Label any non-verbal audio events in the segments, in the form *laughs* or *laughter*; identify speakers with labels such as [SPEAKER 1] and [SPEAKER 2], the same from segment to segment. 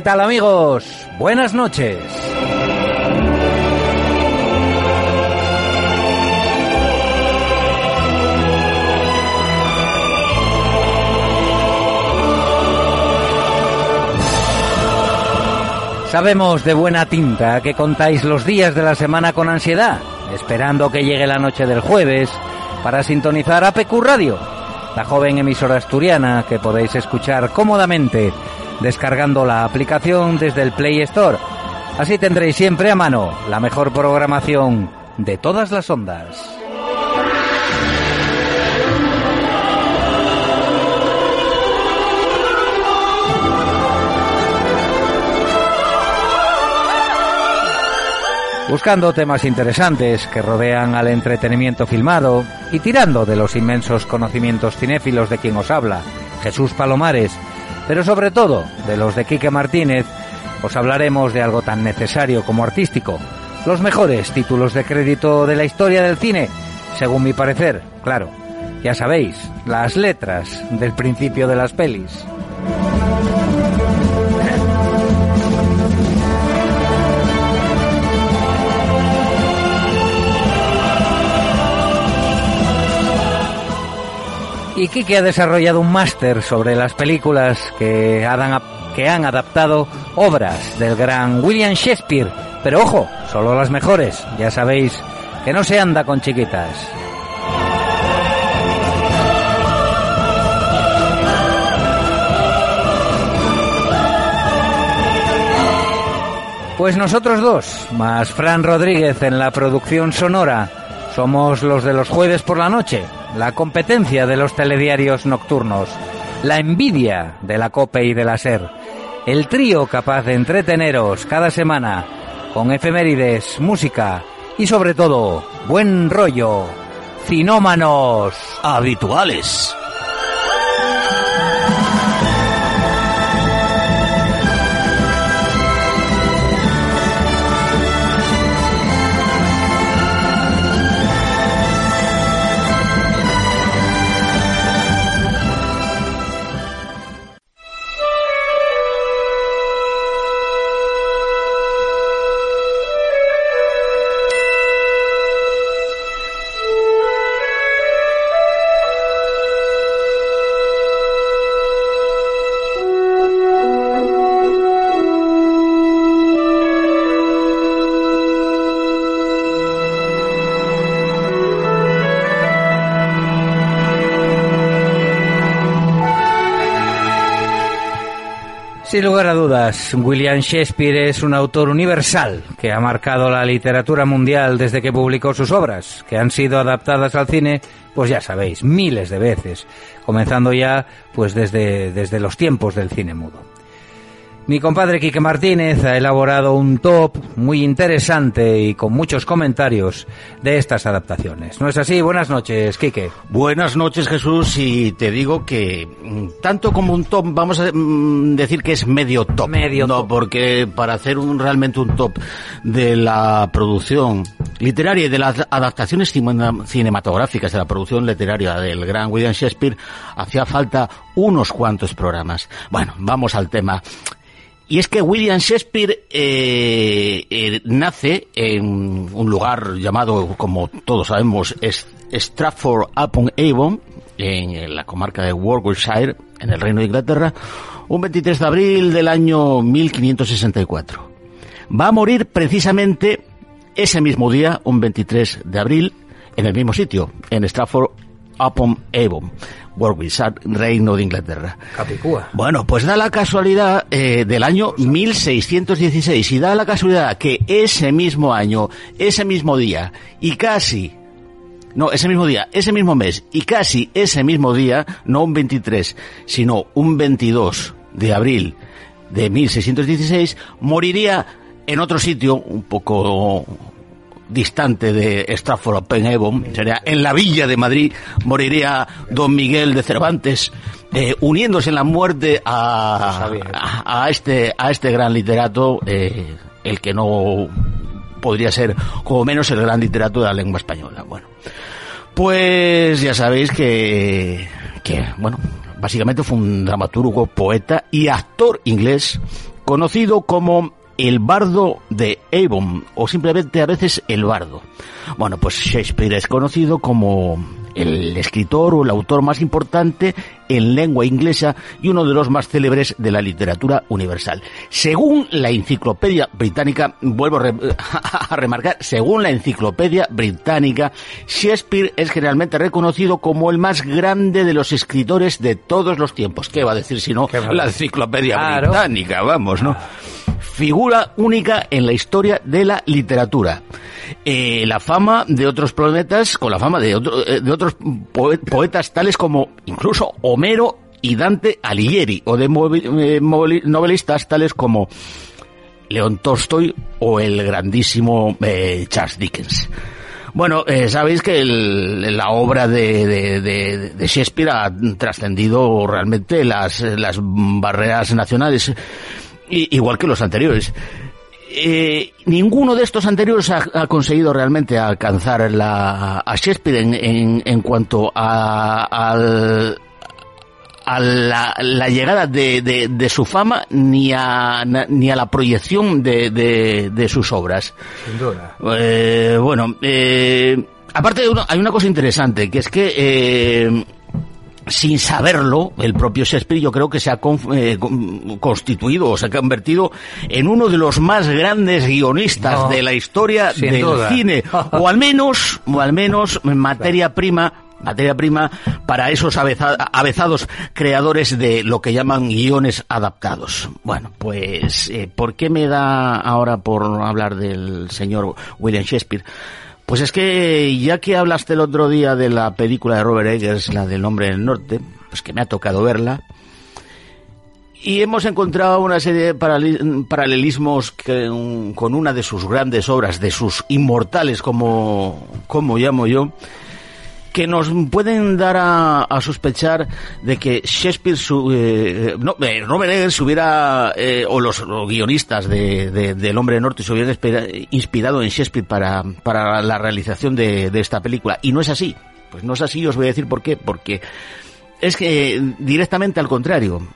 [SPEAKER 1] ¿Qué tal amigos? Buenas noches. Sabemos de buena tinta que contáis los días de la semana con ansiedad, esperando que llegue la noche del jueves para sintonizar APQ Radio, la joven emisora asturiana que podéis escuchar cómodamente descargando la aplicación desde el Play Store. Así tendréis siempre a mano la mejor programación de todas las ondas. buscando temas interesantes que rodean al entretenimiento filmado y tirando de los inmensos conocimientos cinéfilos de quien os habla, Jesús Palomares, pero sobre todo de los de Quique Martínez, os hablaremos de algo tan necesario como artístico, los mejores títulos de crédito de la historia del cine, según mi parecer, claro, ya sabéis, las letras del principio de las pelis. Y Kike ha desarrollado un máster sobre las películas que han, que han adaptado obras del gran William Shakespeare. Pero ojo, solo las mejores. Ya sabéis que no se anda con chiquitas. Pues nosotros dos, más Fran Rodríguez en la producción sonora, somos los de los jueves por la noche, la competencia de los telediarios nocturnos, la envidia de la COPE y de la SER, el trío capaz de entreteneros cada semana con efemérides, música y sobre todo buen rollo, cinómanos.
[SPEAKER 2] Habituales.
[SPEAKER 1] Lugar dudas, William Shakespeare es un autor universal que ha marcado la literatura mundial desde que publicó sus obras, que han sido adaptadas al cine, pues ya sabéis, miles de veces, comenzando ya pues desde, desde los tiempos del cine mudo. Mi compadre Quique Martínez ha elaborado un top muy interesante y con muchos comentarios de estas adaptaciones. ¿No es así? Buenas noches, Quique.
[SPEAKER 2] Buenas noches, Jesús, y te digo que mm, tanto como un top, vamos a mm, decir que es medio top.
[SPEAKER 1] Medio
[SPEAKER 2] no, porque para hacer un, realmente un top de la producción literaria y de las adaptaciones cinematográficas de la producción literaria del gran William Shakespeare, hacía falta unos cuantos programas. Bueno, vamos al tema. Y es que William Shakespeare eh, eh, nace en un lugar llamado, como todos sabemos, Stratford upon Avon, en la comarca de Warwickshire, en el Reino de Inglaterra, un 23 de abril del año 1564. Va a morir precisamente ese mismo día, un 23 de abril, en el mismo sitio, en Stratford upon Avon. Warwickshire, Reino de Inglaterra.
[SPEAKER 1] Capicúa.
[SPEAKER 2] Bueno, pues da la casualidad eh, del año 1616 y da la casualidad que ese mismo año, ese mismo día y casi no, ese mismo día, ese mismo mes y casi ese mismo día, no un 23, sino un 22 de abril de 1616, moriría en otro sitio un poco distante de Stratford upon Avon, sería en la villa de Madrid, moriría don Miguel de Cervantes, eh, uniéndose en la muerte a, a, este, a este gran literato, eh, el que no podría ser como menos el gran literato de la lengua española. Bueno, pues ya sabéis que, que bueno, básicamente fue un dramaturgo, poeta y actor inglés conocido como el bardo de Avon, o simplemente a veces el bardo. Bueno, pues Shakespeare es conocido como el escritor o el autor más importante en lengua inglesa y uno de los más célebres de la literatura universal. Según la enciclopedia británica, vuelvo a, *laughs* remarcar, según la enciclopedia británica, Shakespeare es generalmente reconocido como el más grande de los escritores de todos los tiempos. ¿Qué va a decir si no la enciclopedia británica? Vamos, ¿no? Figura única en la historia de la literatura. Eh, la fama de otros planetas, con la fama de, eh, de otros poetas tales como incluso Homero y Dante Alighieri, o de eh, novelistas tales como León Tolstoy o el grandísimo Charles Dickens. Bueno, sabéis que la obra de, de, Shakespeare ha trascendido realmente las barreras nacionales igual que los anteriores. Eh, ninguno de estos anteriores ha, conseguido realmente alcanzar la, a Shakespeare en, en, cuanto a, a la, llegada de, de, su fama ni a, ni a la proyección de, de, sus obras.
[SPEAKER 1] Sin duda.
[SPEAKER 2] Eh, bueno, eh, aparte hay una cosa interesante, que es que sin saberlo, el propio Shakespeare yo creo que se ha eh, constituido o se ha convertido en uno de los más grandes guionistas de la historia del cine, *laughs* o al menos, o al menos en materia prima materia prima para esos avezados creadores de lo que llaman guiones adaptados. Bueno, pues, eh, ¿por qué me da ahora por hablar del señor William Shakespeare? Pues es que ya que hablaste el otro día de la película de Robert Eggers, la del Hombre del Norte, pues que me ha tocado verla, y hemos encontrado una serie de paralelismos con una de sus grandes obras, de sus inmortales, como, como llamo yo, que nos pueden dar a, sospechar de que Shakespeare, su, eh, no, eh, Robert Eggers hubiera, eh, o los, guionistas de, del Hombre Norte se hubieran inspirado en Shakespeare para, para la realización de, de esta película. Y no es así. Pues no es así, os voy a decir por qué. Porque es que directamente al contrario.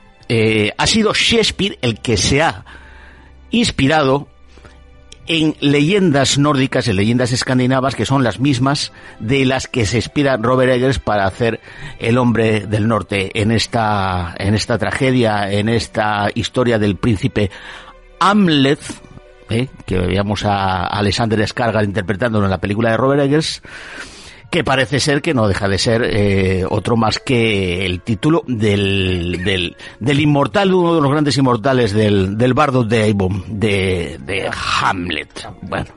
[SPEAKER 2] ha sido Shakespeare el que se ha inspirado en leyendas nórdicas, en leyendas escandinavas, que son las mismas de las que se inspira Robert Eggers para hacer El hombre del norte en esta, en esta tragedia, en esta historia del príncipe Hamlet, ¿eh? que veíamos a Alexander Skarsgård interpretándolo en la película de Robert Eggers, que parece ser que no deja de ser eh, otro más que el título del, del, del, inmortal, uno de los grandes inmortales del, del bardo de Avon, de, de Hamlet. Bueno.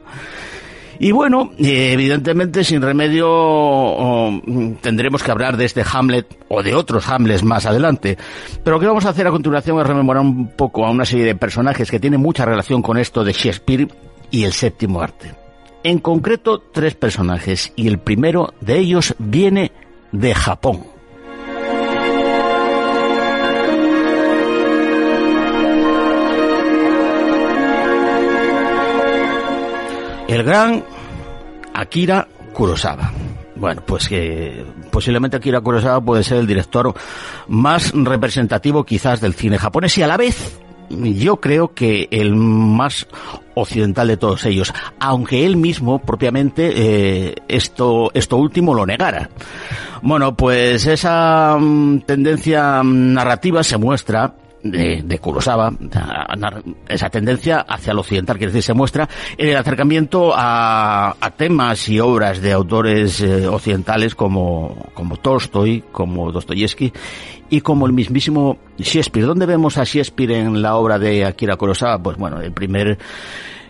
[SPEAKER 2] Y bueno, eh, evidentemente sin remedio tendremos que hablar de este Hamlet o de otros Hamlets más adelante. Pero lo que vamos a hacer a continuación es rememorar un poco a una serie de personajes que tienen mucha relación con esto de Shakespeare y el séptimo arte en concreto tres personajes y el primero de ellos viene de Japón. El gran Akira Kurosawa. Bueno, pues que posiblemente Akira Kurosawa puede ser el director más representativo quizás del cine japonés y a la vez yo creo que el más occidental de todos ellos, aunque él mismo propiamente eh, esto, esto último lo negara. Bueno, pues esa mm, tendencia narrativa se muestra de, de esa tendencia hacia lo occidental, quiere decir, se muestra en el acercamiento a, a temas y obras de autores eh, occidentales como, como Tolstoy, como Dostoyevsky y como el mismísimo Shakespeare. ¿Dónde vemos a Shakespeare en la obra de Akira Kurosawa? Pues bueno, el primer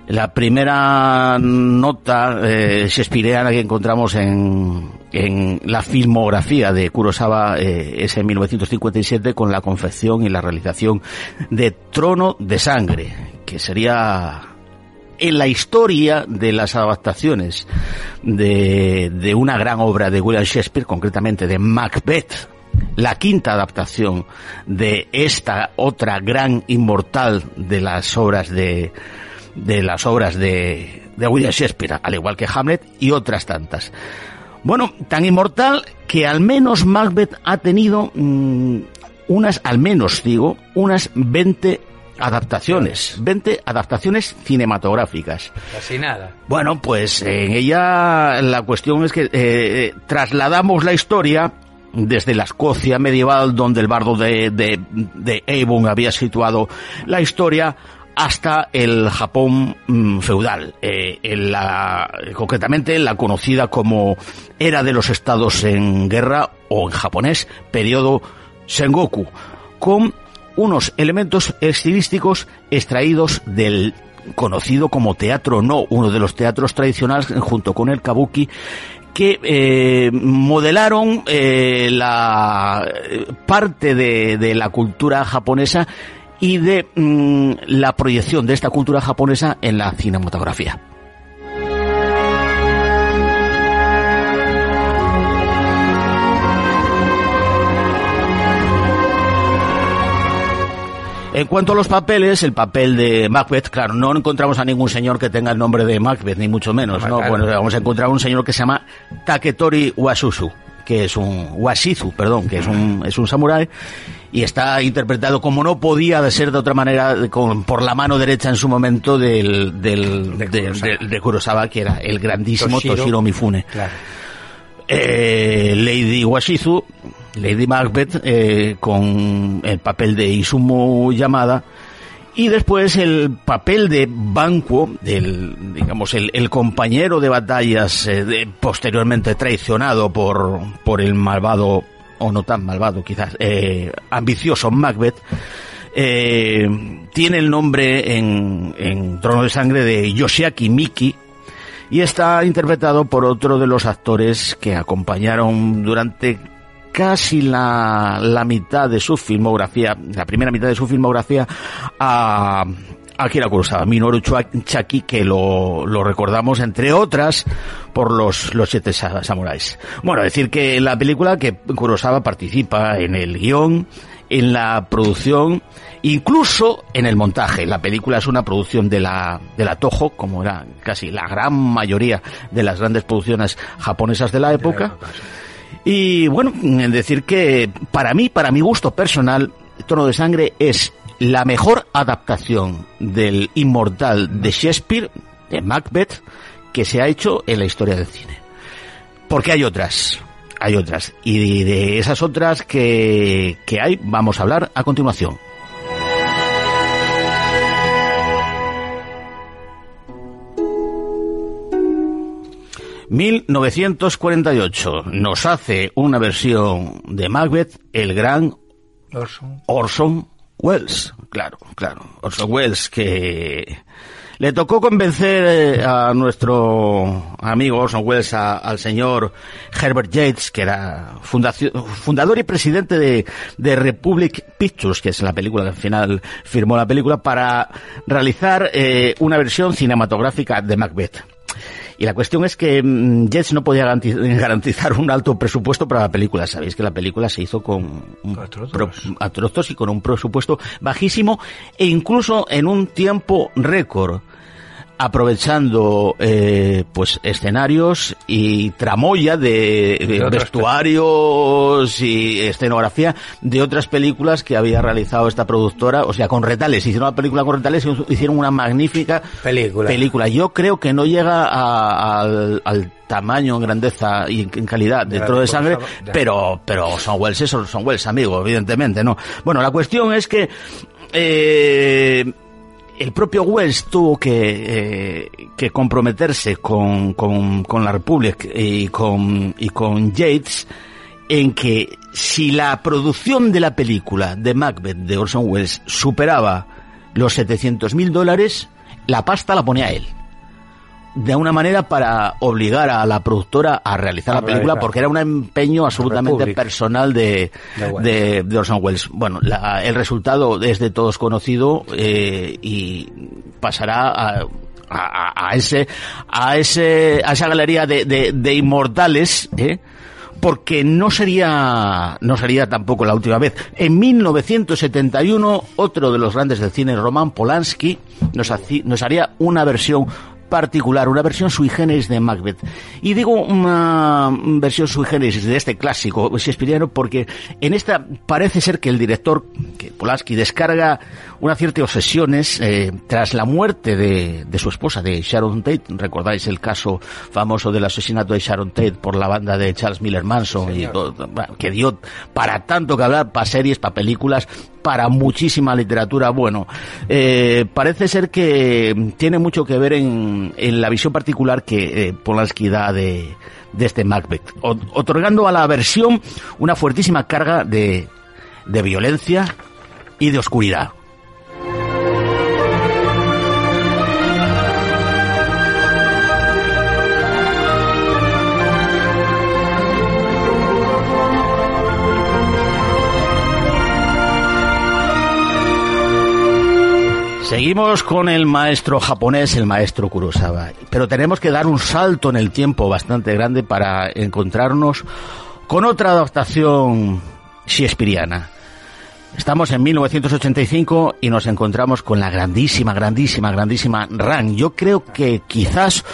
[SPEAKER 2] la primera nota eh, shakespeareana que encontramos en, en la filmografía de Kurosawa eh, es en 1957 con la confección y la realización de Trono de Sangre, que sería en la historia de las adaptaciones de, de una gran obra de William Shakespeare, concretamente de Macbeth, la quinta adaptación de esta otra gran inmortal de las obras de, de las obras de, de William Shakespeare, al igual que Hamlet y otras tantas. Bueno, tan inmortal que al menos Macbeth ha tenido mm, unas, al menos digo, unas 20 adaptaciones, 20 adaptaciones cinematográficas.
[SPEAKER 1] Casi nada.
[SPEAKER 2] Bueno, pues en ella la cuestión es que eh, trasladamos la historia desde la Escocia medieval, donde el bardo de, de, de Avon había situado la historia, hasta el Japón mm, feudal, eh, en la, concretamente la conocida como Era de los Estados en Guerra, o en japonés, periodo Sengoku, con unos elementos estilísticos extraídos del conocido como teatro no, uno de los teatros tradicionales junto con el kabuki, que eh, modelaron eh, la parte de, de la cultura japonesa y de mm, la proyección de esta cultura japonesa en la cinematografía. En cuanto a los papeles, el papel de Macbeth, claro, no encontramos a ningún señor que tenga el nombre de Macbeth, ni mucho menos, ¿no? Bueno, vamos a encontrar un señor que se llama Taketori Wasusu, que es un Washizu, perdón, que es un es un samurái y está interpretado como no podía de ser de otra manera con, por la mano derecha en su momento del del de, Kurosawa, de, de Kurosawa que era el grandísimo Toshiro, Toshiro Mifune.
[SPEAKER 1] Claro.
[SPEAKER 2] Eh, Lady Washizu, Lady Macbeth, eh, con el papel de Izumo Yamada, y después el papel de Banquo, el, digamos, el, compañero de batallas eh, posteriormente traicionado por, por el malvado, o no tan malvado quizás, eh, ambicioso Macbeth, eh, tiene el nombre en, en Trono de Sangre de Yoshiaki Miki, y está interpretado por otro de los actores que acompañaron durante casi la, la mitad de su filmografía, la primera mitad de su filmografía, a Akira Kurosawa, Minoru Chaki, que lo, lo recordamos entre otras por los, los siete samuráis. Bueno, decir que la película que Kurosawa participa en el guion, en la producción, incluso en el montaje. La película es una producción de la, de la Toho, como era casi la gran mayoría de las grandes producciones japonesas de la época. De la época sí. Y bueno, decir que para mí, para mi gusto personal, Tono de Sangre es la mejor adaptación del inmortal de Shakespeare, de Macbeth, que se ha hecho en la historia del cine. Porque hay otras, hay otras. Y de esas otras que, que hay, vamos a hablar a continuación. 1948 nos hace una versión de Macbeth el gran
[SPEAKER 1] Orson,
[SPEAKER 2] Orson Welles. Claro, claro. Orson Welles que le tocó convencer a nuestro amigo Orson Welles, a, al señor Herbert Yates, que era fundador y presidente de, de, Republic Pictures, que es la película que al final firmó la película, para realizar eh, una versión cinematográfica de Macbeth. Y la cuestión es que mmm, Jets no podía *laughs* garantizar un alto presupuesto para la película. Sabéis que la película se hizo con a trozos y con un presupuesto bajísimo e incluso en un tiempo récord aprovechando eh, pues escenarios y tramoya de, de vestuarios y escenografía de otras películas que había realizado esta productora, o sea, con retales, hicieron una película con retales y hicieron una magnífica
[SPEAKER 1] película.
[SPEAKER 2] película. Yo creo que no llega a, al, al tamaño, en grandeza y en calidad de Trono de Sangre, pero, pero son Wells, eso son Wells, amigo, evidentemente, ¿no? Bueno, la cuestión es que, eh, el propio Wells tuvo que, eh, que comprometerse con, con, con, la Republic y con, y con Yates en que si la producción de la película de Macbeth de Orson Welles superaba los 700 mil dólares, la pasta la ponía él de una manera para obligar a la productora a realizar a la película realizar. porque era un empeño absolutamente personal de, de, de, Orson Welles. Bueno, la, el resultado es de todos conocido eh, y pasará a, a, a, ese a ese a esa galería de, de, de inmortales ¿eh? porque no sería no sería tampoco la última vez. En 1971 otro de los grandes del cine Roman Polanski nos, nos haría una versión particular, una versión sui generis de Macbeth. Y digo una versión sui generis de este clásico shakespeariano porque en esta parece ser que el director, que Polanski, descarga una cierta obsesiones eh, tras la muerte de, de, su esposa, de Sharon Tate. Recordáis el caso famoso del asesinato de Sharon Tate por la banda de Charles Miller Manson, y todo, que dio para tanto que hablar, para series, para películas, para muchísima literatura. Bueno, eh, parece ser que tiene mucho que ver en, en la visión particular que eh, Polanski da de, de este Macbeth, otorgando a la versión una fuertísima carga de, de violencia y de oscuridad. Seguimos con el maestro japonés, el maestro Kurosawa, pero tenemos que dar un salto en el tiempo bastante grande para encontrarnos con otra adaptación shakespeariana. Estamos en 1985 y nos encontramos con la grandísima, grandísima, grandísima Ran. Yo creo que quizás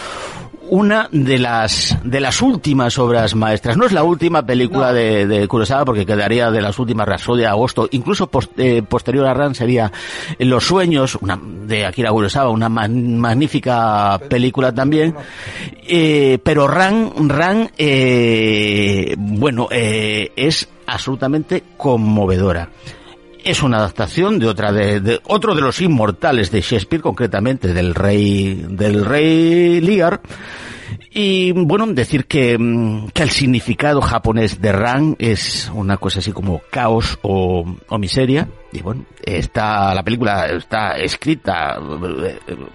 [SPEAKER 2] una de las de las últimas obras maestras. No es la última película de, de, Kurosawa porque quedaría de las últimas Rapsodia agosto. Incluso eh, posterior a Ran sería Los sueños una, de Akira Kurosawa, una magnífica película también. Eh, pero Ran, Ran, eh, bueno, es absolutamente conmovedora es una adaptación de otra de, otro de los inmortales de Shakespeare, concretamente del rey del rey Lear. Y bueno, decir que, mm, que el significado japonés de Ran es una cosa así como caos o, o miseria. Y bueno, está, la película está escrita,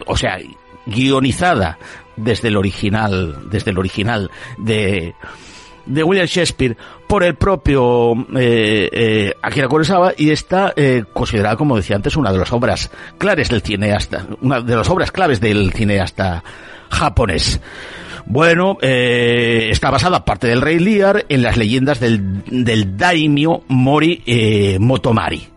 [SPEAKER 2] o sea, guionizada desde el original, desde el original de, de William Shakespeare por el propio eh, eh, Akira Kurosawa y está eh, considerada, como decía antes, una de las obras claves del cineasta, una de las obras claves del cineasta japonés. Bueno, eh, está basada, aparte del Rey Lear, en las leyendas del, del daimyo Mori eh, Motomari.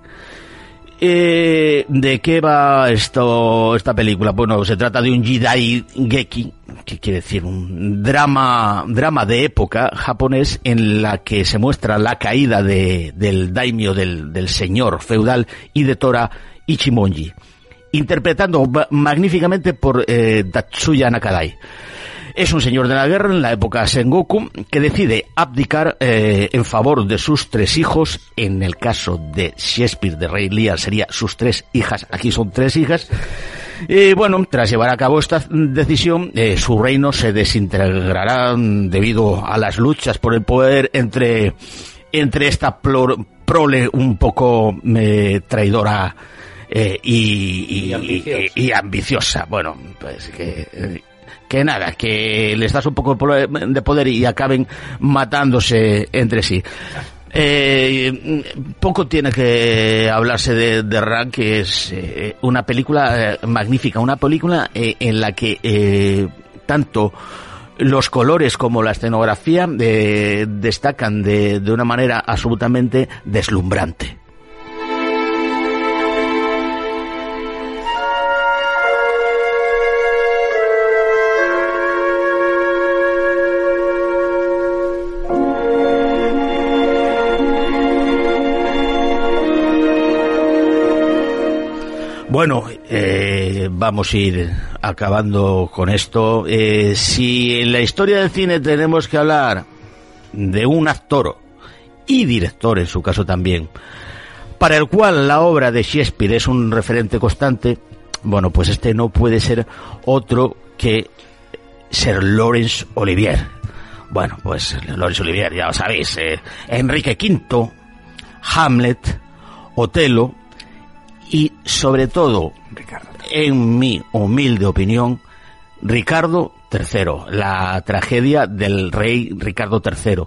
[SPEAKER 2] Eh, ¿De qué va esto, esta película? Bueno, se trata de un Jidai Geki, que quiere decir un drama, drama de época japonés en la que se muestra la caída de, del daimyo, del, señor feudal Tora Ichimonji, interpretando magníficamente por eh, Tatsuya Nakadai. Es un señor de la guerra en la época Sengoku que decide abdicar eh, en favor de sus tres hijos. En el caso de Shakespeare de Rey Lear sería sus tres hijas. Aquí son tres hijas. Y bueno, tras llevar a cabo esta decisión, eh, su reino se desintegrará debido a las luchas por el poder entre, entre esta prole un poco eh, traidora eh, y, y, y, ambiciosa. Bueno, pues que que nada, que les das un poco de poder y acaben matándose entre sí. Eh, poco tiene que hablarse de, Rank, que es eh, una película eh, magnífica, una película en la que tanto los colores como la escenografía destacan de, de una manera absolutamente deslumbrante. Bueno, eh, vamos a ir acabando con esto. Eh, si en la historia del cine tenemos que hablar de un actor y director en su caso también, para el cual la obra de Shakespeare es un referente constante, bueno, pues este no puede ser otro que Sir Laurence Olivier. Bueno, pues Laurence Olivier, ya lo sabéis, eh, Enrique V, Hamlet, Otelo, y sobre todo, Ricardo. en mi humilde opinión, Ricardo III, la tragedia del rey Ricardo III.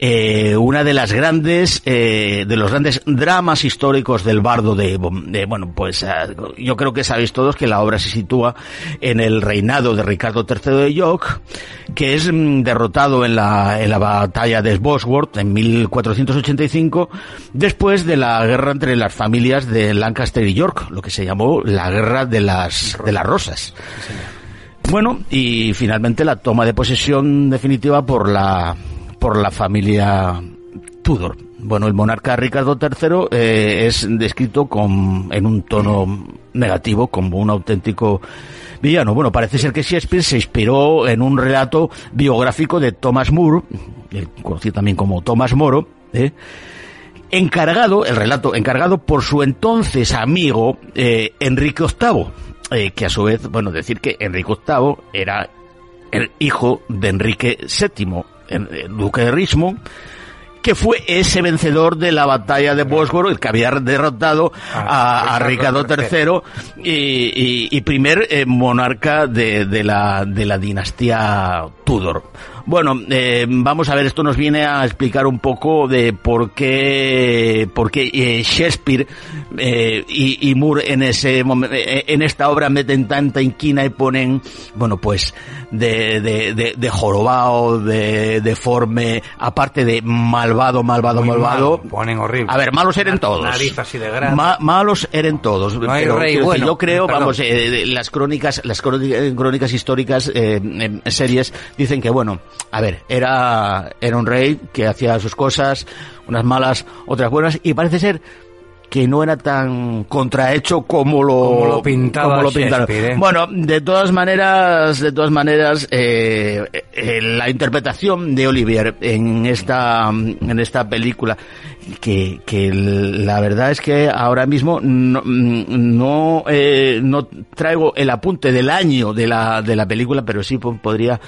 [SPEAKER 2] Eh, una de las grandes, eh, de los grandes dramas históricos del bardo de, bueno, pues eh, yo creo que sabéis todos que la obra se sitúa en el reinado de Ricardo III de York, que es mm, derrotado en la, en la batalla de Bosworth en 1485, después de la guerra entre las familias de Lancaster y York, lo que se llamó la guerra de las, de las rosas. Bueno, y finalmente la toma de posesión definitiva por la, por la familia Tudor. Bueno, el monarca Ricardo III eh, es descrito con, en un tono negativo como un auténtico villano. Bueno, parece ser que Shakespeare se inspiró en un relato biográfico de Thomas Moore, conocido también como Thomas Moro, ¿eh? encargado, el relato encargado por su entonces amigo eh, Enrique VIII, eh, que a su vez, bueno, decir que Enrique VIII era el hijo de Enrique VII, el duque de Richmond, que fue ese vencedor de la batalla de Bósforo, el que había derrotado ah, a, Ricardo III y, primer eh, monarca de, de, la, de la dinastía Tudor. Bueno, eh, vamos a ver, esto nos viene a explicar un poco de por qué, por qué eh, Shakespeare eh, y, y, Moore en ese en esta obra meten tanta inquina y ponen, bueno, pues de, de, de, de jorobado, de deforme, aparte de malvado, malvado, malvado.
[SPEAKER 1] ponen horrible.
[SPEAKER 2] A ver, malos eran todos.
[SPEAKER 1] Así de grande.
[SPEAKER 2] malos eran todos.
[SPEAKER 1] pero, rey bueno.
[SPEAKER 2] Yo creo, vamos, las crónicas, las crónicas históricas, eh, series dicen que bueno, a ver, era, era un rey que hacía sus cosas, unas malas, otras buenas, y parece ser que no era tan contrahecho como lo,
[SPEAKER 1] pintaba lo pintaron. ¿eh?
[SPEAKER 2] Bueno, de todas maneras, de todas maneras, eh, eh, la interpretación de Olivier en esta en esta película, que, que la verdad es que ahora mismo no no, no traigo el apunte del año de la de la película, pero sí podría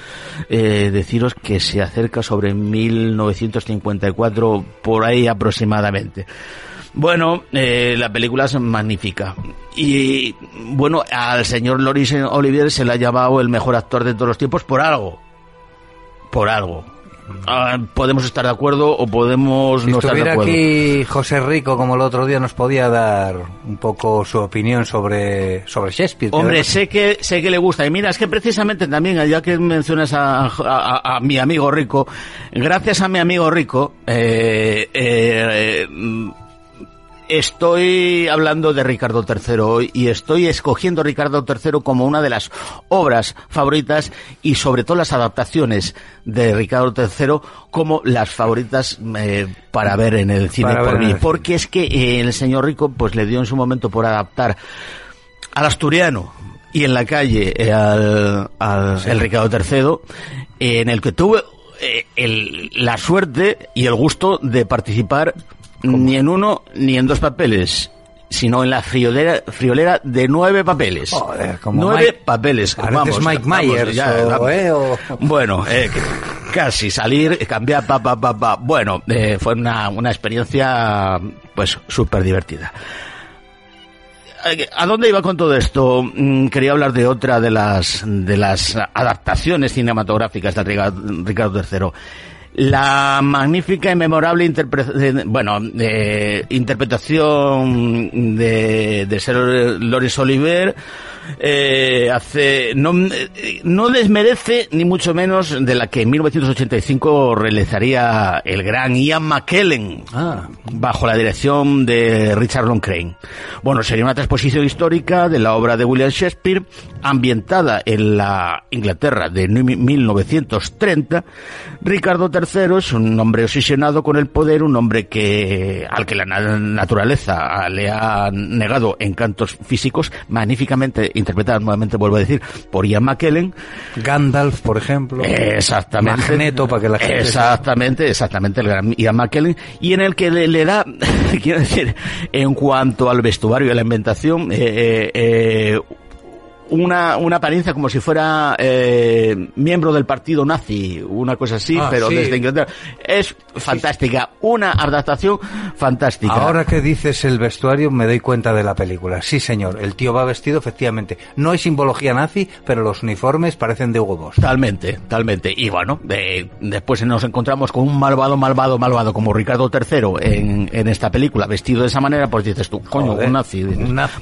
[SPEAKER 2] deciros que se acerca sobre 1954 por ahí aproximadamente. Bueno, eh, la película es magnífica. Y bueno, al señor Loris Olivier se le ha llamado el mejor actor de todos los tiempos por algo. Por algo. Ah, podemos estar de acuerdo o podemos no estar de acuerdo.
[SPEAKER 1] aquí José Rico como el otro día nos podía dar un poco su opinión sobre sobre Shakespeare.
[SPEAKER 2] Hombre, sé que sé que le gusta y mira es que precisamente también ya que mencionas a, a, mi amigo Rico, gracias a mi amigo Rico eh, eh, estoy hablando de Ricardo III hoy y estoy escogiendo Ricardo III como una de las obras favoritas y sobre todo las adaptaciones de Ricardo III como las favoritas eh, para ver en el cine por mí. Porque es que eh, el señor Rico pues le dio en su momento por adaptar al asturiano y en la calle eh, al, el Ricardo III en el que tuve la suerte y el gusto de participar ni en uno ni en dos papeles, sino en la friolera, friolera de nueve papeles. nueve papeles.
[SPEAKER 1] Vamos, Mike Myers. Eh,
[SPEAKER 2] bueno, eh, casi salir, cambiar, pa, pa, pa, pa. Bueno, eh, fue una, una experiencia, pues, súper divertida. ¿A dónde iba con todo esto? Mm, quería hablar de otra de las, de las adaptaciones cinematográficas de Ricardo III la magnífica y memorable bueno, interpretación de, de Ser Loris Oliver eh, hace no, no desmerece ni mucho menos de la que en 1985 realizaría el gran Ian McKellen ah. bajo la dirección de Richard Crane. Bueno, sería una transposición histórica de la obra de William Shakespeare ambientada en la Inglaterra de 1930. Ricardo III es un hombre obsesionado con el poder, un hombre que al que la naturaleza le ha negado encantos físicos magníficamente interpretada nuevamente, vuelvo a decir, por Ian McKellen.
[SPEAKER 1] Gandalf, por ejemplo.
[SPEAKER 2] Exactamente.
[SPEAKER 1] Magneto, para que la gente...
[SPEAKER 2] Exactamente, exactamente, el gran Ian McKellen. Y en el que le, da, *laughs* quiero decir, en cuanto al vestuario y a la inventación, eh, eh, eh una, una apariencia como si fuera eh, miembro del partido nazi, una cosa así, ah, pero desde Inglaterra. Es fantástica, una adaptación fantástica.
[SPEAKER 1] Ahora que dices el vestuario me doy cuenta de la película. Sí, señor, el tío va vestido efectivamente. No hay simbología nazi, pero los uniformes parecen de Hugo Boss.
[SPEAKER 2] Talmente, talmente. Y bueno, después nos encontramos con un malvado, malvado, malvado como Ricardo III en, en esta película, vestido de esa manera, pues dices tú, coño, un nazi.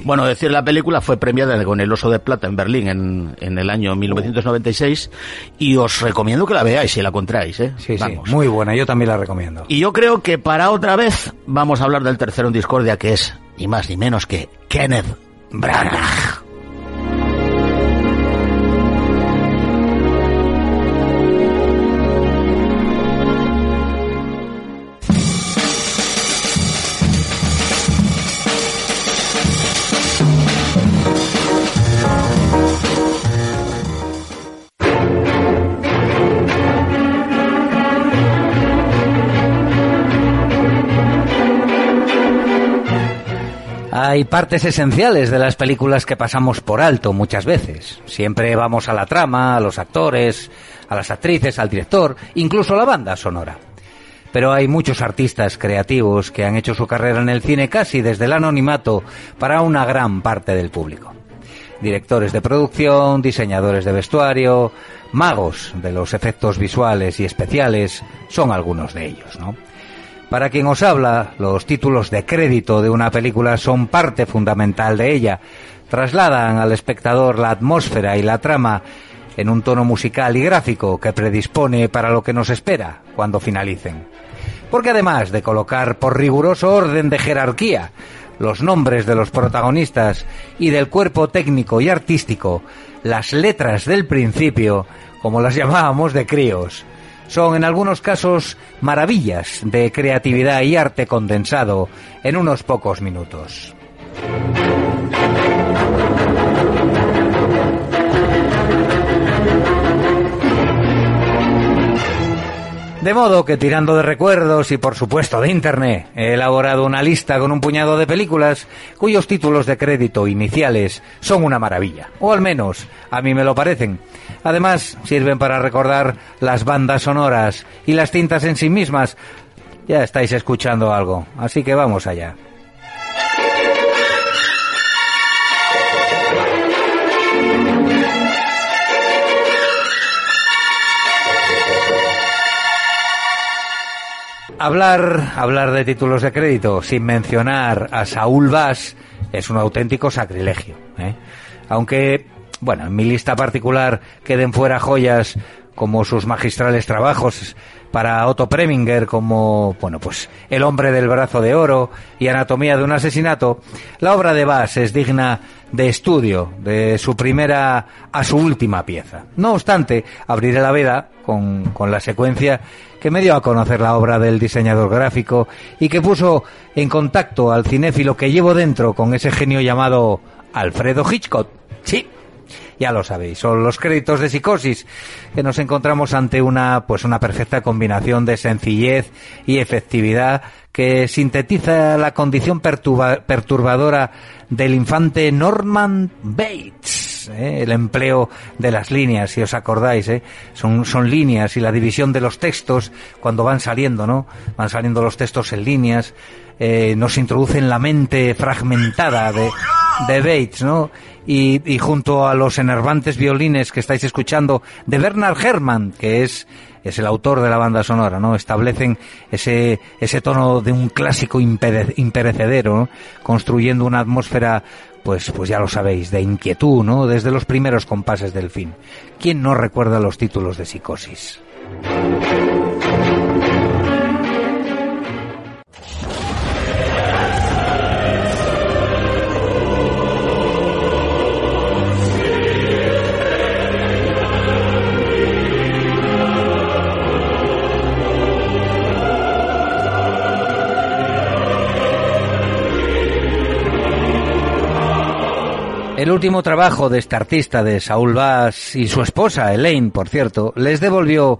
[SPEAKER 2] Bueno, decir la película fue premiada con el Oso de Plata en Berlín en, en el año 1996 y os recomiendo que la veáis si la contraéis. ¿eh?
[SPEAKER 1] Sí, sí, muy buena, yo también la recomiendo.
[SPEAKER 2] Y yo creo que para otra vez vamos a hablar del tercero en discordia que es ni más ni menos que Kenneth Branagh.
[SPEAKER 1] Hay partes esenciales de las películas que pasamos por alto muchas veces. Siempre vamos a la trama, a los actores, a las actrices, al director, incluso a la banda sonora. Pero hay muchos artistas creativos que han hecho su carrera en el cine casi desde el anonimato para una gran parte del público. Directores de producción, diseñadores de vestuario, magos de los efectos visuales y especiales, son algunos de ellos, ¿no? Para quien os habla, los títulos de crédito de una película son parte fundamental de ella. Trasladan al espectador la atmósfera y la trama en un tono musical y gráfico que predispone para lo que nos espera cuando finalicen. Porque además de colocar por riguroso orden de jerarquía los nombres de los protagonistas y del cuerpo técnico y artístico, las letras del principio, como las *laughs* llamábamos de críos, son en algunos casos maravillas de creatividad y arte condensado en unos pocos minutos. De modo que tirando de recuerdos y por supuesto de Internet, he elaborado una lista con un puñado de películas cuyos títulos de crédito iniciales son una maravilla, o al menos a mí me lo parecen. Además, sirven para recordar las bandas sonoras y las cintas en sí mismas. Ya estáis escuchando algo, así que vamos allá. Hablar, hablar de títulos de crédito sin mencionar a Saúl Vaz es un auténtico sacrilegio. ¿eh? Aunque, bueno, en mi lista particular queden fuera joyas como sus magistrales trabajos para Otto Preminger como, bueno, pues El hombre del brazo de oro y Anatomía de un asesinato, la obra de Bass es digna de estudio, de su primera a su última pieza. No obstante, abriré la veda con, con la secuencia que me dio a conocer la obra del diseñador gráfico y que puso en contacto al cinéfilo que llevo dentro con ese genio llamado Alfredo Hitchcock. Sí, ya lo sabéis, son los créditos de psicosis, que nos encontramos ante una, pues una perfecta combinación de sencillez y efectividad que sintetiza la condición perturbadora del infante Norman Bates. ¿Eh? El empleo de las líneas, si os acordáis, ¿eh? son, son líneas y la división de los textos cuando van saliendo, ¿no? Van saliendo los textos en líneas, eh, nos introducen la mente fragmentada de, de Bates, ¿no? y, junto a los enervantes violines que estáis escuchando de Bernard Herrmann, que es es el autor de la banda sonora, ¿no? Establecen ese, ese tono de un clásico imperecedero, construyendo una atmósfera, pues, pues ya lo sabéis, de inquietud, ¿no? Desde los primeros compases del fin. ¿Quién no recuerda los títulos de Psicosis? El último trabajo de este artista, de Saúl Bass y su esposa, Elaine, por cierto, les devolvió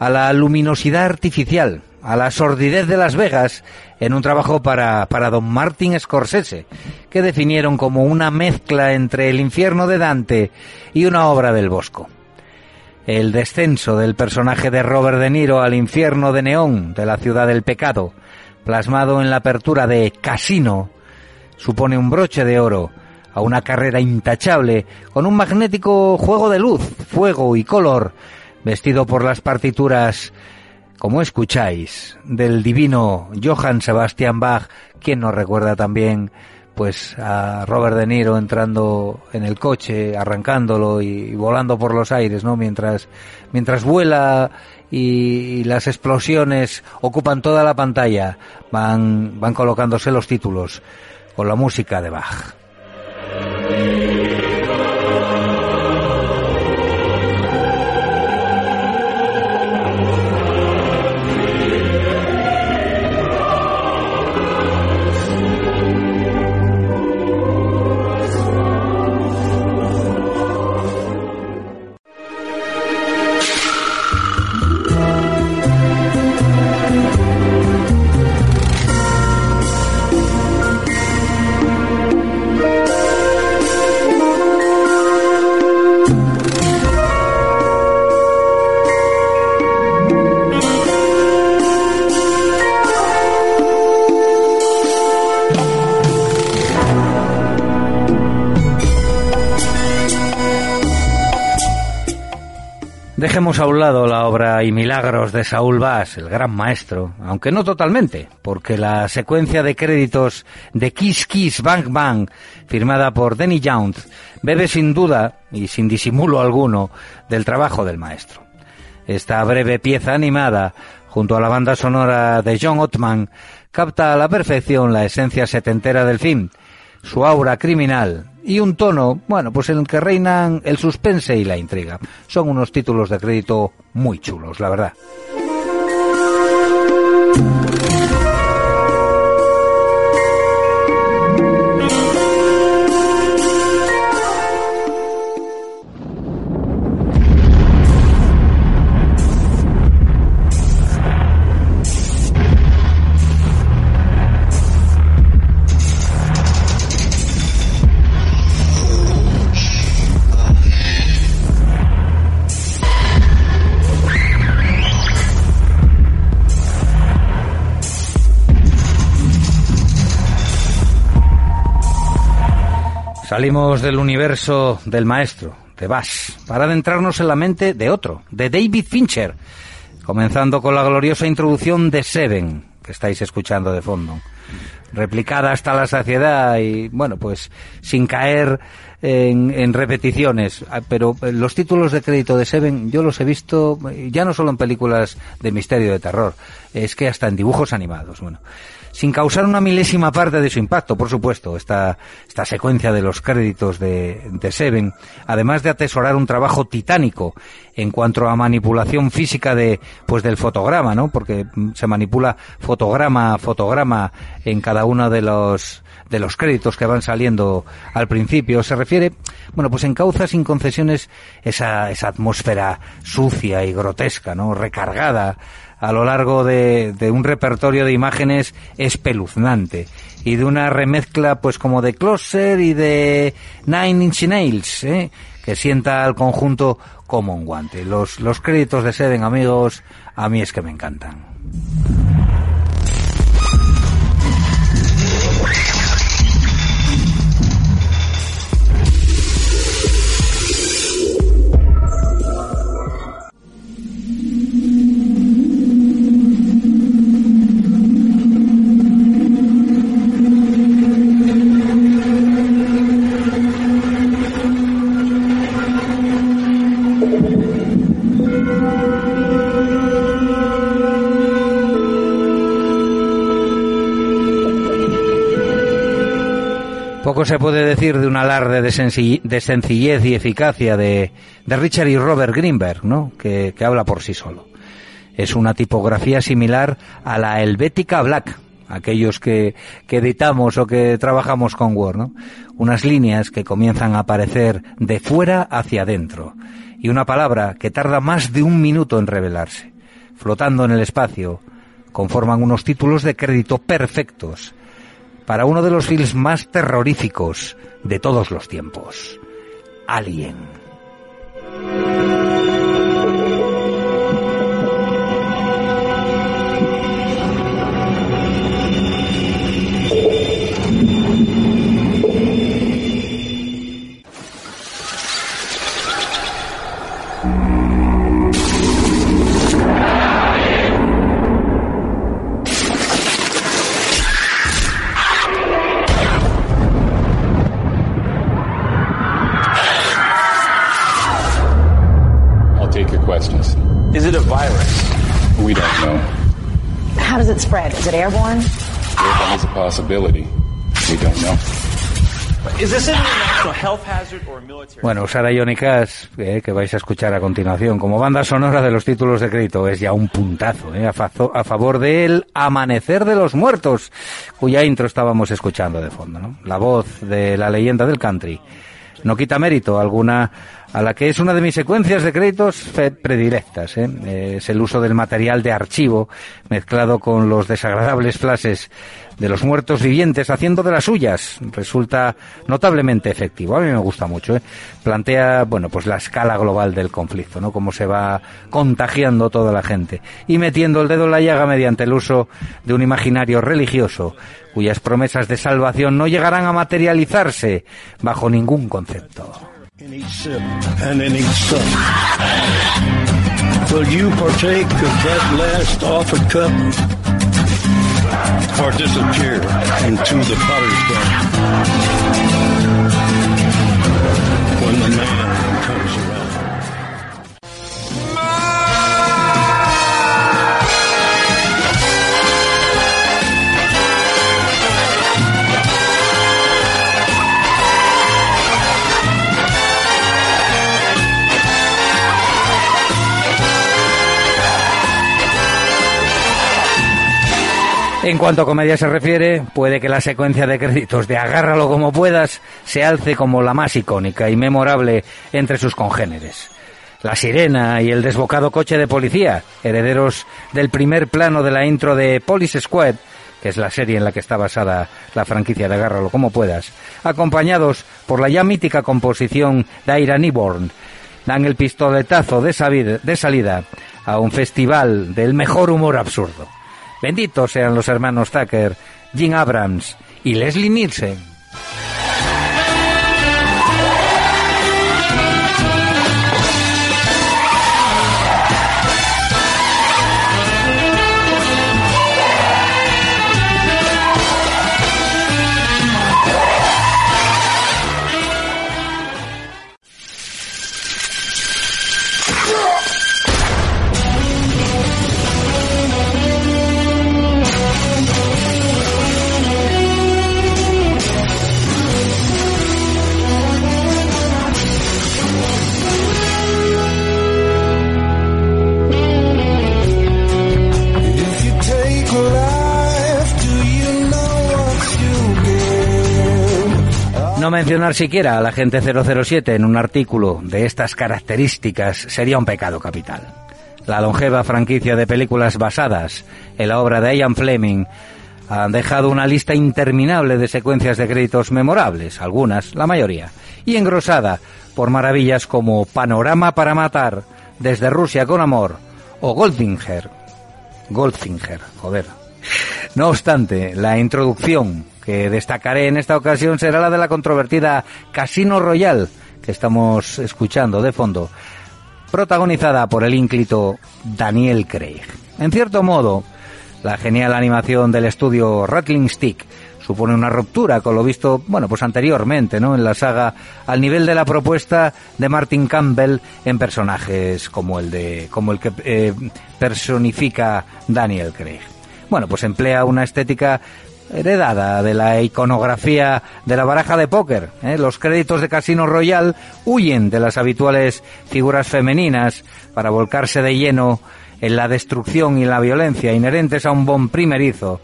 [SPEAKER 1] a la luminosidad artificial, a la sordidez de Las Vegas, en un trabajo para, para don Martin Scorsese, que definieron como una mezcla entre el infierno de Dante y una obra del Bosco. El descenso del personaje de Robert De Niro al infierno de neón de la ciudad del pecado, plasmado en la apertura de Casino, supone un broche de oro a una carrera intachable con un magnético juego de luz, fuego y color, vestido por las partituras, como escucháis, del divino Johann Sebastian Bach, quien nos recuerda también pues a Robert De Niro entrando en el coche, arrancándolo y, volando por los aires, ¿no? Mientras mientras vuela y, y, las explosiones ocupan toda la pantalla, van van colocándose los títulos con la música de Bach. Dejamos a un lado la obra y milagros de Saúl Bass, el gran maestro, aunque no totalmente, porque la secuencia de créditos de Kiss Kiss Bang Bang, firmada por Denny Jones, bebe sin duda y sin disimulo alguno del trabajo del maestro. Esta breve pieza animada, junto a la banda sonora de John Ottman, capta a la perfección la esencia setentera del film, su aura criminal y un tono, bueno, pues en el que reinan el suspense y la intriga. Son unos títulos de crédito muy chulos, la verdad. Salimos del universo del maestro, de Bass, para adentrarnos en la mente de otro, de David Fincher, comenzando con la gloriosa introducción de Seven, que estáis escuchando de fondo. Replicada hasta la saciedad y, bueno, pues sin caer en, en, repeticiones, ah, pero los títulos de crédito de Seven yo los he visto ya no solo en películas de misterio de terror, es que hasta en dibujos animados. Bueno, sin causar una milésima parte de su impacto, por supuesto, esta, esta secuencia de los créditos de, de Seven, además de atesorar un trabajo titánico en cuanto a manipulación física de, pues del fotograma, ¿no? Porque se manipula fotograma a fotograma en cada uno de los, de los créditos que van saliendo al principio. Se refiere, bueno, pues encauza sin concesiones esa, esa atmósfera sucia y grotesca, ¿no? Recargada a lo largo de, un repertorio de imágenes espeluznante y de una remezcla pues como de Closer y de Nine Inch Nails, ¿eh? que sienta al conjunto como un guante. Los, los créditos de Seven, amigos, a mí es que me encantan. Poco se puede decir de un alarde de, sencillez y eficacia de, de, Richard y Robert Greenberg, ¿no? Que, habla por sí solo. Es una tipografía similar a la helvética Black, aquellos que, que editamos o que trabajamos con Word, ¿no? Unas líneas que comienzan a aparecer de fuera hacia adentro y una palabra que tarda más de un minuto en revelarse. Flotando en el espacio, conforman unos títulos de crédito perfectos para uno de los films más terroríficos de todos los tiempos, Alien.
[SPEAKER 3] It
[SPEAKER 4] spread? Is it airborne?
[SPEAKER 3] Airborne is a possibility. We don't know.
[SPEAKER 5] Is this an international health hazard or a military?
[SPEAKER 1] Bueno, Sara Johnny Cash, eh, que vais a escuchar a continuación, como banda sonora de los títulos de crédito, es ya un puntazo eh, a, fa a, favor del Amanecer de los Muertos, cuya intro estábamos escuchando de fondo, ¿no? La voz de la leyenda del country. No quita mérito alguna a la que es una de mis secuencias de créditos predilectas. ¿eh? Es el uso del material de archivo mezclado con los desagradables flashes de los muertos vivientes haciendo de las suyas. Resulta notablemente efectivo. A mí me gusta mucho. ¿eh? Plantea, bueno, pues la escala global del conflicto, ¿no? Cómo se va contagiando toda la gente y metiendo el dedo en la llaga mediante el uso de un imaginario religioso cuyas promesas de salvación no llegarán a materializarse bajo ningún concepto.
[SPEAKER 6] In each sip and in each sup. Will you partake of that last offered cup? Or disappear into the potter's when the man comes around?
[SPEAKER 1] En cuanto a comedia se refiere, puede que la secuencia de créditos de Agárralo como puedas se alce como la más icónica y memorable entre sus congéneres. La sirena y el desbocado coche de policía, herederos del primer plano de la intro de Police Squad, que es la serie en la que está basada la franquicia de Agárralo como puedas, acompañados por la ya mítica composición de Ira Newborn, dan el pistoletazo de salida a un festival del mejor humor absurdo. Benditos sean los hermanos Tucker, Jim Abrams y Leslie Nielsen. Siquiera a la gente 007 en un artículo de estas características sería un pecado capital. La longeva franquicia de películas basadas en la obra de Ian Fleming han dejado una lista interminable de secuencias de créditos memorables, algunas, la mayoría, y engrosada por maravillas como Panorama para matar, Desde Rusia con amor o Goldfinger. Goldfinger, joder. No obstante, la introducción que destacaré en esta ocasión será la de la controvertida Casino Royale que estamos escuchando de fondo, protagonizada por el ínclito Daniel Craig. En cierto modo, la genial animación del estudio Rattling Stick supone una ruptura con lo visto, bueno, pues anteriormente, ¿no? En la saga, al nivel de la propuesta de Martin Campbell en personajes como el de, como el que eh, personifica Daniel Craig. Bueno, pues emplea una estética heredada de la iconografía de la baraja de póker. ¿eh? Los créditos de Casino Royale huyen de las habituales figuras femeninas para volcarse de lleno en la destrucción y la violencia inherentes a un Bond primerizo,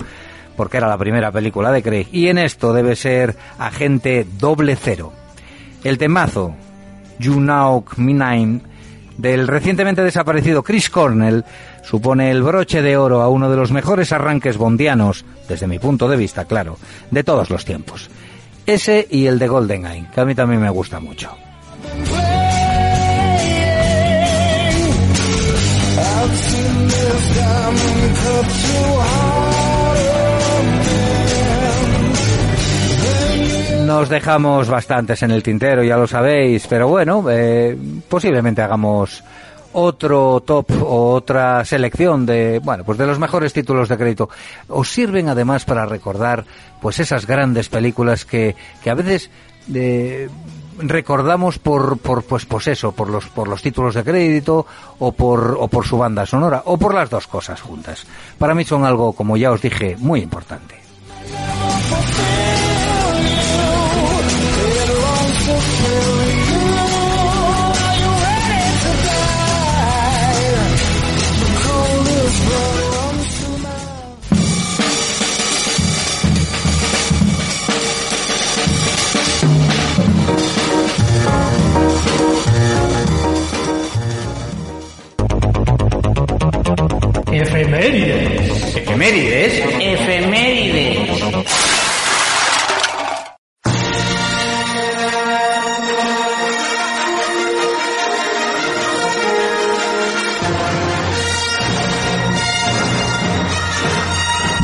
[SPEAKER 1] porque era la primera película de Craig, y en esto debe ser agente doble cero. El temazo, Me Nine, del recientemente desaparecido Chris Cornell, supone el broche de oro a uno de los mejores arranques bondianos, desde mi punto de vista, claro, de todos los tiempos. Ese y el de GoldenEye, que a mí también me gusta mucho. Nos dejamos bastantes en el tintero, ya lo sabéis, pero bueno, eh, posiblemente hagamos otro top o otra selección de, bueno, pues de los mejores títulos de crédito. Os sirven además para recordar, pues esas grandes películas que, que a veces eh, recordamos por, por, pues, pues eso, por los, por los títulos de crédito o por, o por su banda sonora o por las dos cosas juntas. Para mí son algo, como ya os dije, muy importante.
[SPEAKER 7] Efemérides.
[SPEAKER 1] Efemérides.
[SPEAKER 7] Efemérides.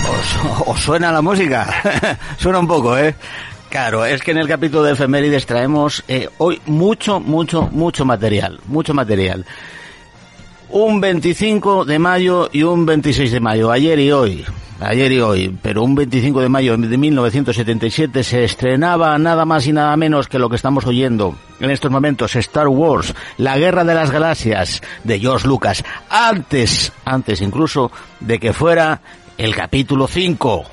[SPEAKER 2] ¿Os, os suena la música? *laughs* suena un poco, ¿eh? Claro, es que en el capítulo de efemérides traemos eh, hoy mucho, mucho, mucho material, mucho material. Un 25 de mayo y un 26 de mayo, ayer y hoy, ayer y hoy, pero un 25 de mayo de 1977 se estrenaba nada más y nada menos que lo que estamos oyendo en estos momentos, Star Wars, la guerra de las galaxias de George Lucas, antes, antes incluso de que fuera el capítulo 5.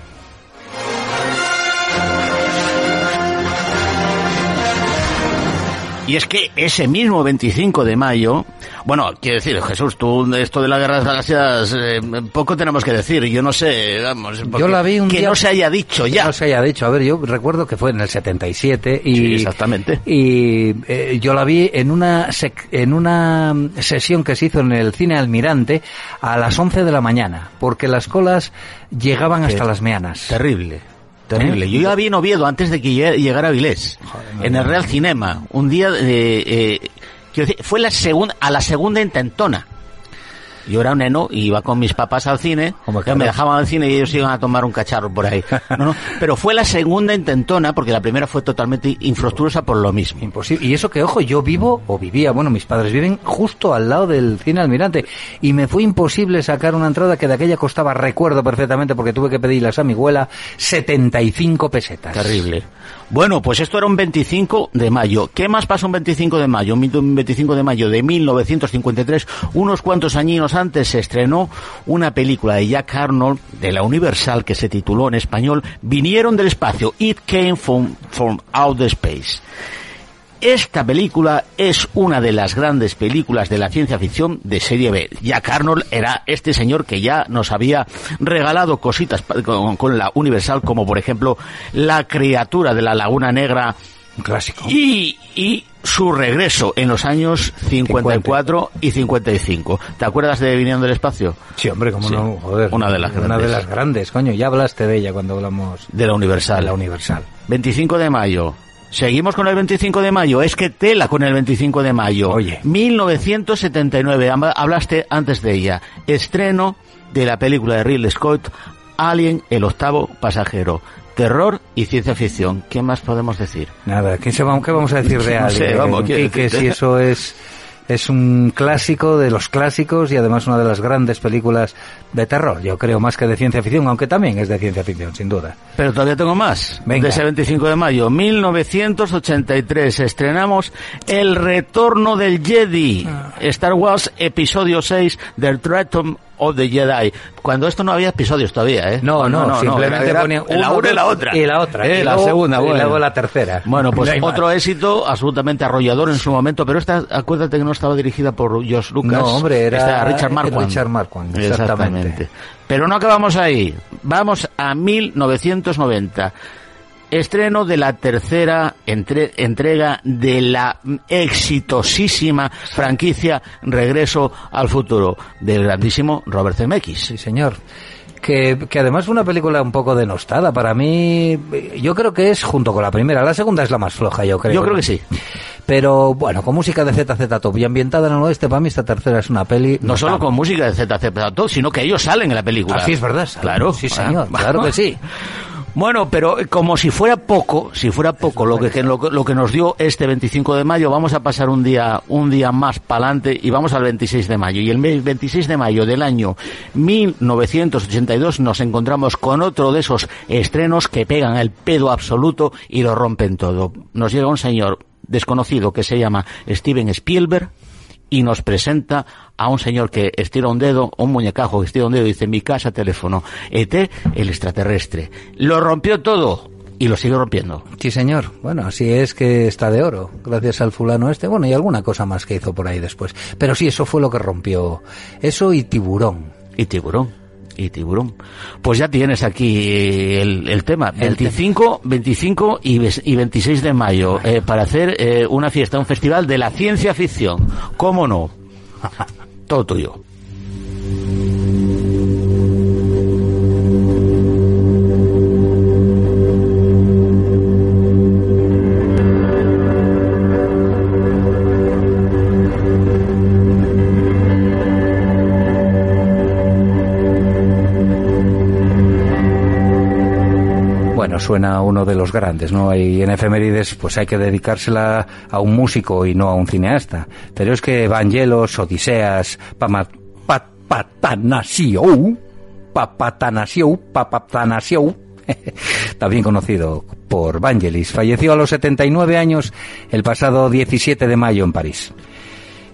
[SPEAKER 2] Y es que ese mismo 25 de mayo, bueno, quiero decir, Jesús, tú esto de la guerra de las galaxias, eh, poco tenemos que decir, yo no sé, vamos,
[SPEAKER 1] Yo la vi un
[SPEAKER 2] que
[SPEAKER 1] día-
[SPEAKER 2] no se haya dicho ya.
[SPEAKER 1] No se haya dicho. A ver, yo recuerdo que fue en el 77 y...
[SPEAKER 2] Sí, exactamente.
[SPEAKER 1] Y eh, yo la vi en una, sec- en una mm, sesión que se hizo en el Cine Almirante a las 11 de la mañana, porque las colas llegaban hasta las meanas.
[SPEAKER 2] Terrible. Terrible.
[SPEAKER 1] ¿Eh?
[SPEAKER 2] Yo ya vi en Oviedo antes de que lle- llegara a Vilés, en el Real Cinema, un día de, eh, quiero decir, fue la segunda, a la segunda intentona. Yo era un neno y iba con mis papás al cine,
[SPEAKER 1] Hombre,
[SPEAKER 2] que me dejaban al cine y ellos iban a tomar un cacharro por ahí. No, no, *laughs* pero fue la segunda intentona porque la primera fue totalmente infructuosa por lo mismo.
[SPEAKER 1] Imposible. Y eso que, ojo, yo vivo, o vivía, bueno, mis padres viven justo al lado del cine Almirante. Y me fue imposible sacar una entrada que de aquella costaba, recuerdo perfectamente, porque tuve que pedirlas a mi abuela, 75 pesetas.
[SPEAKER 2] Terrible. Bueno, pues esto era un 25 de mayo. ¿Qué más pasó un 25 de mayo? Un 25 de mayo de 1953, unos cuantos añinos antes se estrenó una película de Jack Arnold de la Universal que se tituló en español Vinieron del espacio, It Came from, from Outer Space. Esta película es una de las grandes películas de la ciencia ficción de serie B. Jack Arnold era este señor que ya nos había regalado cositas con, con la Universal, como por ejemplo La criatura de la Laguna Negra
[SPEAKER 1] Un clásico.
[SPEAKER 2] y, y su regreso en los años 54 y 55. ¿Te acuerdas de Viniendo del Espacio?
[SPEAKER 1] Sí, hombre, como
[SPEAKER 2] Sí.
[SPEAKER 1] no, joder.
[SPEAKER 2] Una de las
[SPEAKER 1] Una
[SPEAKER 2] grandes.
[SPEAKER 1] de las grandes, coño. Ya hablaste de ella cuando hablamos
[SPEAKER 2] De la Universal.
[SPEAKER 1] de la Universal.
[SPEAKER 2] 25 de mayo. Seguimos con el 25 de mayo. Es que tela con el 25 de mayo.
[SPEAKER 1] Oye.
[SPEAKER 2] 1979. Hab- Hablaste antes de ella. Estreno de la película de Ridley Scott, Alien, el octavo pasajero. Terror y ciencia ficción. ¿Qué más podemos decir?
[SPEAKER 1] Nada, ¿qué, se va- qué vamos a decir *laughs* de
[SPEAKER 2] No sé,
[SPEAKER 1] Alien?
[SPEAKER 2] vamos, decirte.
[SPEAKER 1] si *laughs* eso es, es un clásico de los clásicos y además una de las grandes películas de terror, yo creo, más que de ciencia ficción, aunque también es de ciencia ficción, sin duda.
[SPEAKER 2] Pero todavía tengo más.
[SPEAKER 1] Venga.
[SPEAKER 2] De ese 25 de mayo, 1983, estrenamos El Retorno del Jedi.
[SPEAKER 1] Ah.
[SPEAKER 2] Star Wars Episodio 6, The Return of the Jedi. Cuando esto no había episodios todavía, ¿eh?
[SPEAKER 1] No, no, simplemente
[SPEAKER 2] era-
[SPEAKER 1] ponían
[SPEAKER 2] la
[SPEAKER 1] uno,
[SPEAKER 2] una y la otra.
[SPEAKER 1] y la otra,
[SPEAKER 2] Eh,
[SPEAKER 1] y
[SPEAKER 2] la
[SPEAKER 1] luego-
[SPEAKER 2] segunda,
[SPEAKER 1] y
[SPEAKER 2] bueno.
[SPEAKER 1] luego la tercera.
[SPEAKER 2] Bueno, pues
[SPEAKER 1] No
[SPEAKER 2] otro éxito absolutamente arrollador en su momento, pero esta, acuérdate que no estaba dirigida por Josh Lucas.
[SPEAKER 1] No, hombre, era
[SPEAKER 2] Esta Richard Marquand.
[SPEAKER 1] Richard Marquand, exactamente.
[SPEAKER 2] Pero no acabamos ahí. Vamos a 1990. Estreno de la tercera entre- entrega de la exitosísima franquicia Regreso al Futuro del grandísimo Robert Zemeckis.
[SPEAKER 1] Sí, señor. Que, que además fue una película un poco denostada. Para mí, yo creo que es junto con la primera. La segunda es la más floja, yo creo.
[SPEAKER 2] Yo creo que sí.
[SPEAKER 1] Pero bueno, con música de ZZ Top y ambientada en el oeste, para mí esta tercera es una peli.
[SPEAKER 2] No solo con música de ZZ Top, sino que ellos salen en la película.
[SPEAKER 1] Ah, sí, es verdad.
[SPEAKER 2] Claro.
[SPEAKER 1] Sí, señor.
[SPEAKER 2] Ah,
[SPEAKER 1] claro que sí. *laughs*
[SPEAKER 2] Bueno, pero como si fuera poco, si fuera poco lo que, lo, que- lo que nos dio este 25 de mayo, vamos a pasar un día, un día más para adelante y vamos al 26 de mayo. Y el mes 26 de mayo del año 1982 nos encontramos con otro de esos estrenos que pegan el pedo absoluto y lo rompen todo. Nos llega un señor desconocido que se llama Steven Spielberg y nos presenta a un señor que estira un dedo, un muñecajo que estira un dedo y dice mi casa, teléfono, ET, el extraterrestre. Lo rompió todo y lo sigue rompiendo.
[SPEAKER 1] Sí, señor. Bueno, así es que está de oro, gracias al fulano este. Bueno, y alguna cosa más que hizo por ahí después. Pero sí, eso fue lo que rompió. Eso y tiburón.
[SPEAKER 2] Y tiburón. Y tiburón. Pues ya tienes aquí el, el tema. 25, 25 y, ves- y 26 de mayo eh, para hacer eh, una fiesta, un festival de la ciencia ficción. ¿Cómo no? *laughs* Todo tuyo.
[SPEAKER 1] Suena uno de los grandes, ¿no? Y en efemérides pues hay que dedicársela a un músico y no a un cineasta. Pero es que Vangelos, Odiseas, Pama, pa, Patanasiou, Papatanasiou, Papatanasiou, *laughs* también conocido por Vangelis, falleció a los 79 años el pasado 17 de mayo en París.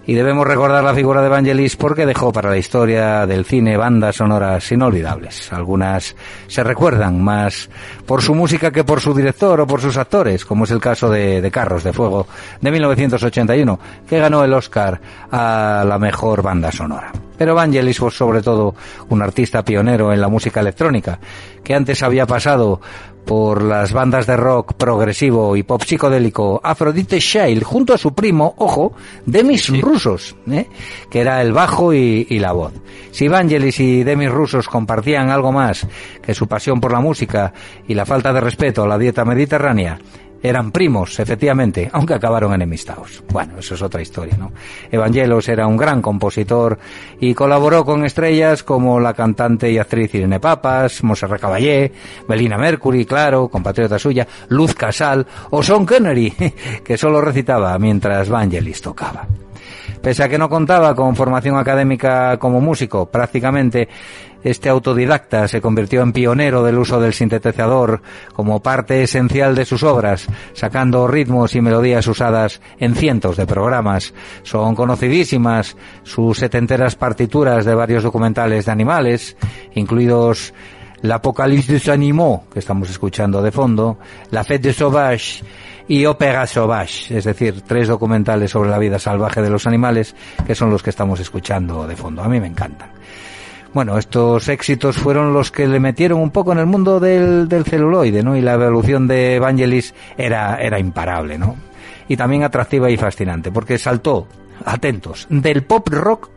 [SPEAKER 1] Y debemos recordar la figura de Vangelis porque dejó para la historia del cine bandas sonoras inolvidables. Algunas se recuerdan más por su música que por su director o por sus actores, como es el caso de, Carros de Fuego de 1981, que ganó el Oscar a la mejor banda sonora. Pero Vangelis fue sobre todo un artista pionero en la música electrónica, que antes había pasado por las bandas de rock progresivo y pop psicodélico Aphrodite Shale junto a su primo, ojo, Demis Rusos, ¿eh? que era el bajo y, y la voz. Si Vangelis y Demis Rusos compartían algo más que su pasión por la música y la falta de respeto a la dieta mediterránea, eran primos, efectivamente, aunque acabaron enemistados. Bueno, eso es otra historia, ¿no? Evangelos era un gran compositor y colaboró con estrellas como la cantante y actriz Irene Papas, Monserrat Caballé, Melina Mercury, claro, compatriota suya, Luz Casal o Sean Connery, *laughs* que solo recitaba mientras Vangelis tocaba. Pese a que no contaba con formación académica como músico, prácticamente este autodidacta se convirtió en pionero del uso del sintetizador como parte esencial de sus obras, sacando ritmos y melodías usadas en cientos de programas. Son conocidísimas sus setenteras partituras de varios documentales de animales, incluidos L'Apocalypse des Animaux, que estamos escuchando de fondo, La Fête de Sauvage y Ópera Sauvage, es decir, tres documentales sobre la vida salvaje de los animales, que son los que estamos escuchando de fondo. A mí me encantan. Bueno, estos éxitos fueron los que le metieron un poco en el mundo del, del celuloide, ¿no? Y la evolución de Vangelis era, era imparable, ¿no? Y también atractiva y fascinante, porque saltó, atentos, del pop rock,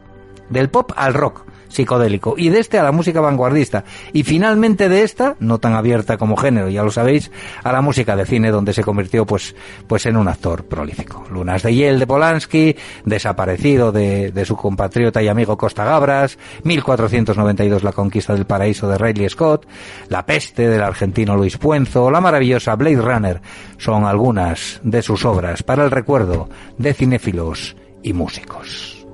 [SPEAKER 1] del pop al rock psicodélico. Y de este a la música vanguardista. Y finalmente de esta, no tan abierta como género, ya lo sabéis, a la música de cine donde se convirtió pues, pues en un actor prolífico. Lunas de Hiel de Polanski, desaparecido de, de su compatriota y amigo Costa Gabras, 1492 La conquista del paraíso de Ridley Scott, La peste del argentino Luis Puenzo, la maravillosa Blade Runner, son algunas de sus obras para el recuerdo de cinéfilos y músicos.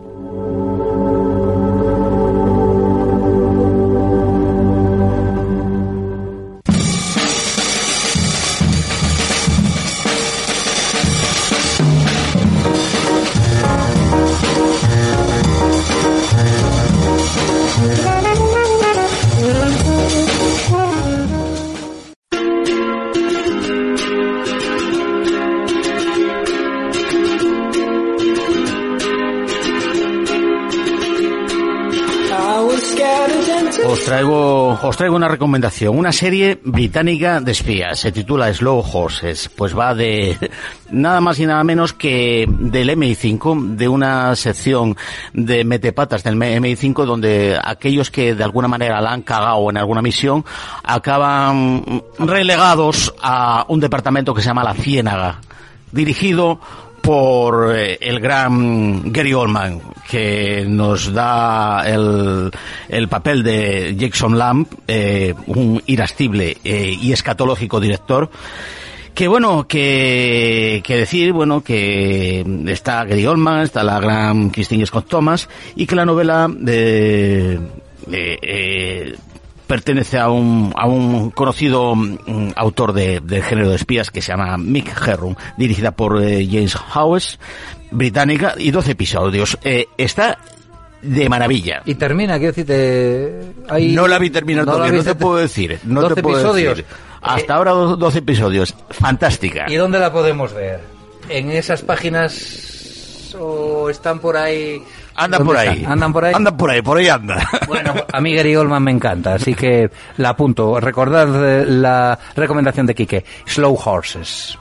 [SPEAKER 2] Os traigo una recomendación, una serie británica de espías, se titula Slow Horses, pues va de *laughs* nada más y nada menos que del MI5, de una sección de metepatas del MI5 donde aquellos que de alguna manera la han cagado en alguna misión acaban relegados a un departamento que se llama La Ciénaga, dirigido por eh, el gran Gary Oldman, que nos da el, el papel de Jackson Lamb, eh, un irascible eh, y escatológico director. Que bueno, que, que decir, bueno, que está Gary Oldman, está la gran Christine Scott Thomas, y que la novela de, pertenece a un, a un conocido mm, autor de, del género de espías que se llama Mick Herron, dirigida por eh, James Howes, británica, y 12 episodios. Eh, está de maravilla.
[SPEAKER 1] Y termina, quiero decirte... Hay...
[SPEAKER 2] No la vi terminar
[SPEAKER 1] ¿No
[SPEAKER 2] todavía, no te puedo decir. No
[SPEAKER 1] 12
[SPEAKER 2] te puedo
[SPEAKER 1] episodios.
[SPEAKER 2] decir. Hasta ahora do- 12 episodios. Fantástica.
[SPEAKER 1] ¿Y dónde la podemos ver? ¿En esas páginas o están por ahí?
[SPEAKER 2] Anda
[SPEAKER 1] ¿Dónde
[SPEAKER 2] por ahí.
[SPEAKER 1] están? ¿Andan por ahí?
[SPEAKER 2] Anda por ahí, por ahí anda.
[SPEAKER 1] Bueno, a mí Gary Oldman me encanta, así que la apunto. Recordad eh, la recomendación de Quique, Slow Horses.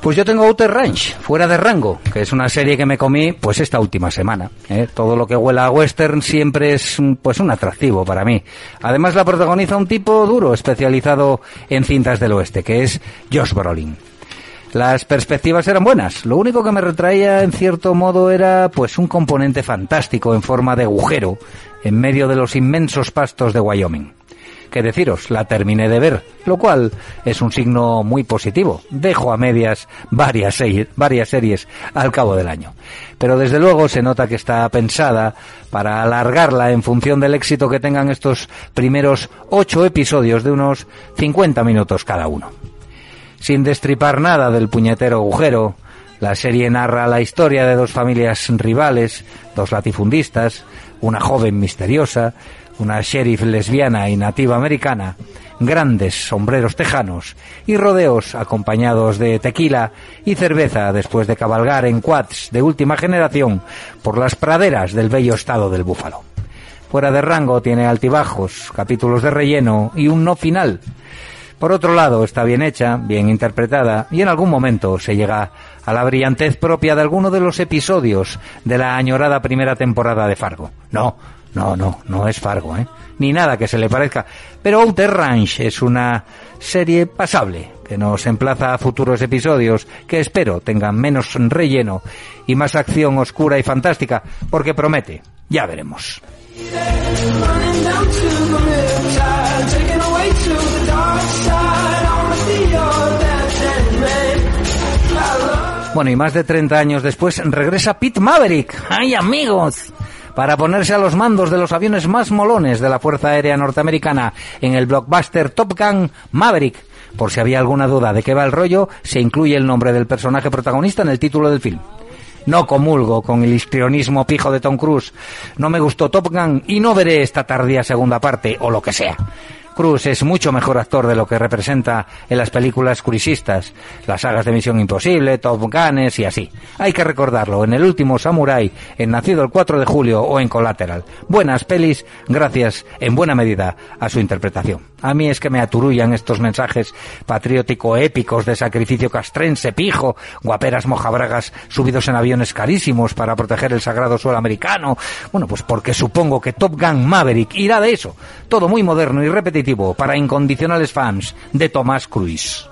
[SPEAKER 1] Pues yo tengo Outer Range, fuera de rango, que es una serie que me comí pues esta última semana. ¿eh? Todo lo que huela a western siempre es pues un atractivo para mí. Además la protagoniza un tipo duro, especializado en cintas del oeste, que es Josh Brolin. Las perspectivas eran buenas. Lo único que me retraía en cierto modo era pues un componente fantástico en forma de agujero en medio de los inmensos pastos de Wyoming. Que deciros, la terminé de ver, lo cual es un signo muy positivo. Dejo a medias varias, se- varias series al cabo del año. Pero desde luego se nota que está pensada para alargarla en función del éxito que tengan estos primeros ocho episodios de unos 50 minutos cada uno. Sin destripar nada del puñetero agujero, la serie narra la historia de dos familias rivales, dos latifundistas, una joven misteriosa, una sheriff lesbiana y nativa americana, grandes sombreros tejanos y rodeos acompañados de tequila y cerveza después de cabalgar en quads de última generación por las praderas del bello estado del Búfalo. Fuera de rango tiene altibajos, capítulos de relleno y un no final. Por otro lado, está bien hecha, bien interpretada y en algún momento se llega a la brillantez propia de alguno de los episodios de la añorada primera temporada de Fargo. No, no, no, no es Fargo, ¿eh? Ni nada que se le parezca. Pero Outer Range es una serie pasable que nos emplaza a futuros episodios que espero tengan menos relleno y más acción oscura y fantástica, porque promete. Ya veremos. Bueno, y más de 30 años después regresa Pete Maverick. ¡Ay, amigos! Para ponerse a los mandos de los aviones más molones de la Fuerza Aérea Norteamericana en el blockbuster Top Gun Maverick. Por si había alguna duda de qué va el rollo, se incluye el nombre del personaje protagonista en el título del film. No comulgo con el histrionismo pijo de Tom Cruise. No me gustó Top Gun y no veré esta tardía segunda parte o lo que sea. Cruise es mucho mejor actor de lo que representa en las películas cruisistas, las sagas de Misión Imposible, Top Guns y así. Hay que recordarlo en El último Samurai, en Nacido el 4 de julio o en Collateral. Buenas pelis, gracias en buena medida a su interpretación. A mí es que me aturullan estos mensajes patriótico-épicos de sacrificio castrense, pijo, guaperas mojabragas subidos en aviones carísimos para proteger el sagrado suelo americano. Bueno, pues porque supongo que Top Gun Maverick irá de eso. Todo muy moderno y repetitivo para incondicionales fans de Thomas Cruise.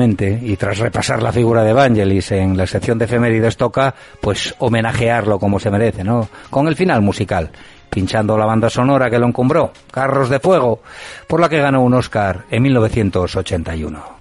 [SPEAKER 1] Y tras repasar la figura de Evangelis en la sección de efemérides toca, pues homenajearlo como se merece, ¿no? Con el final musical, pinchando la banda sonora que lo encumbró, Carros de Fuego, por la que ganó un Oscar en 1981.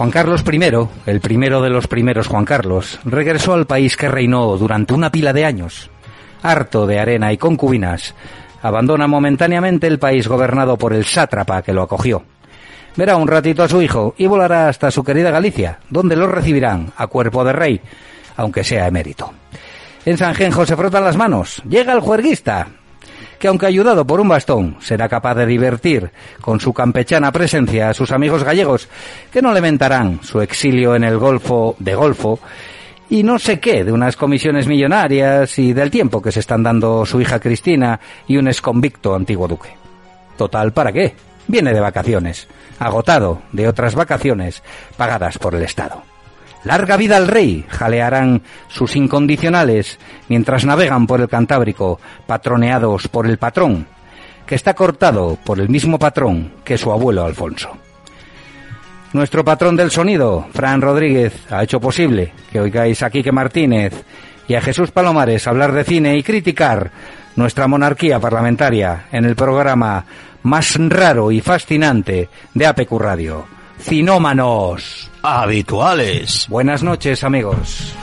[SPEAKER 1] Juan Carlos I, el primero de los primeros Juan Carlos, regresó al país que reinó durante una pila de años. Harto de arena y concubinas, abandona momentáneamente el país gobernado por el sátrapa que lo acogió. Verá un ratito a su hijo y volará hasta su querida Galicia, donde lo recibirán a cuerpo de rey, aunque sea emérito. En San Genjo se frotan las manos. Llega el juerguista, que aunque ayudado por un bastón, será capaz de divertir con su campechana presencia a sus amigos gallegos, que no lamentarán su exilio en el Golfo de Golfo y no sé qué de unas comisiones millonarias y del tiempo que se están dando su hija Cristina y un exconvicto antiguo duque. Total, ¿para qué? Viene de vacaciones, agotado de otras vacaciones pagadas por el Estado. Larga vida al rey, jalearán sus incondicionales mientras navegan por el Cantábrico, patroneados por el patrón, que está cortado por el mismo patrón que su abuelo Alfonso. Nuestro patrón del sonido, Fran Rodríguez, ha hecho posible que oigáis a Quique Martínez y a Jesús Palomares hablar de cine y criticar nuestra monarquía parlamentaria en el programa más raro y fascinante de APQ Radio, Cinómanos.
[SPEAKER 2] Habituales.
[SPEAKER 1] Buenas noches, amigos.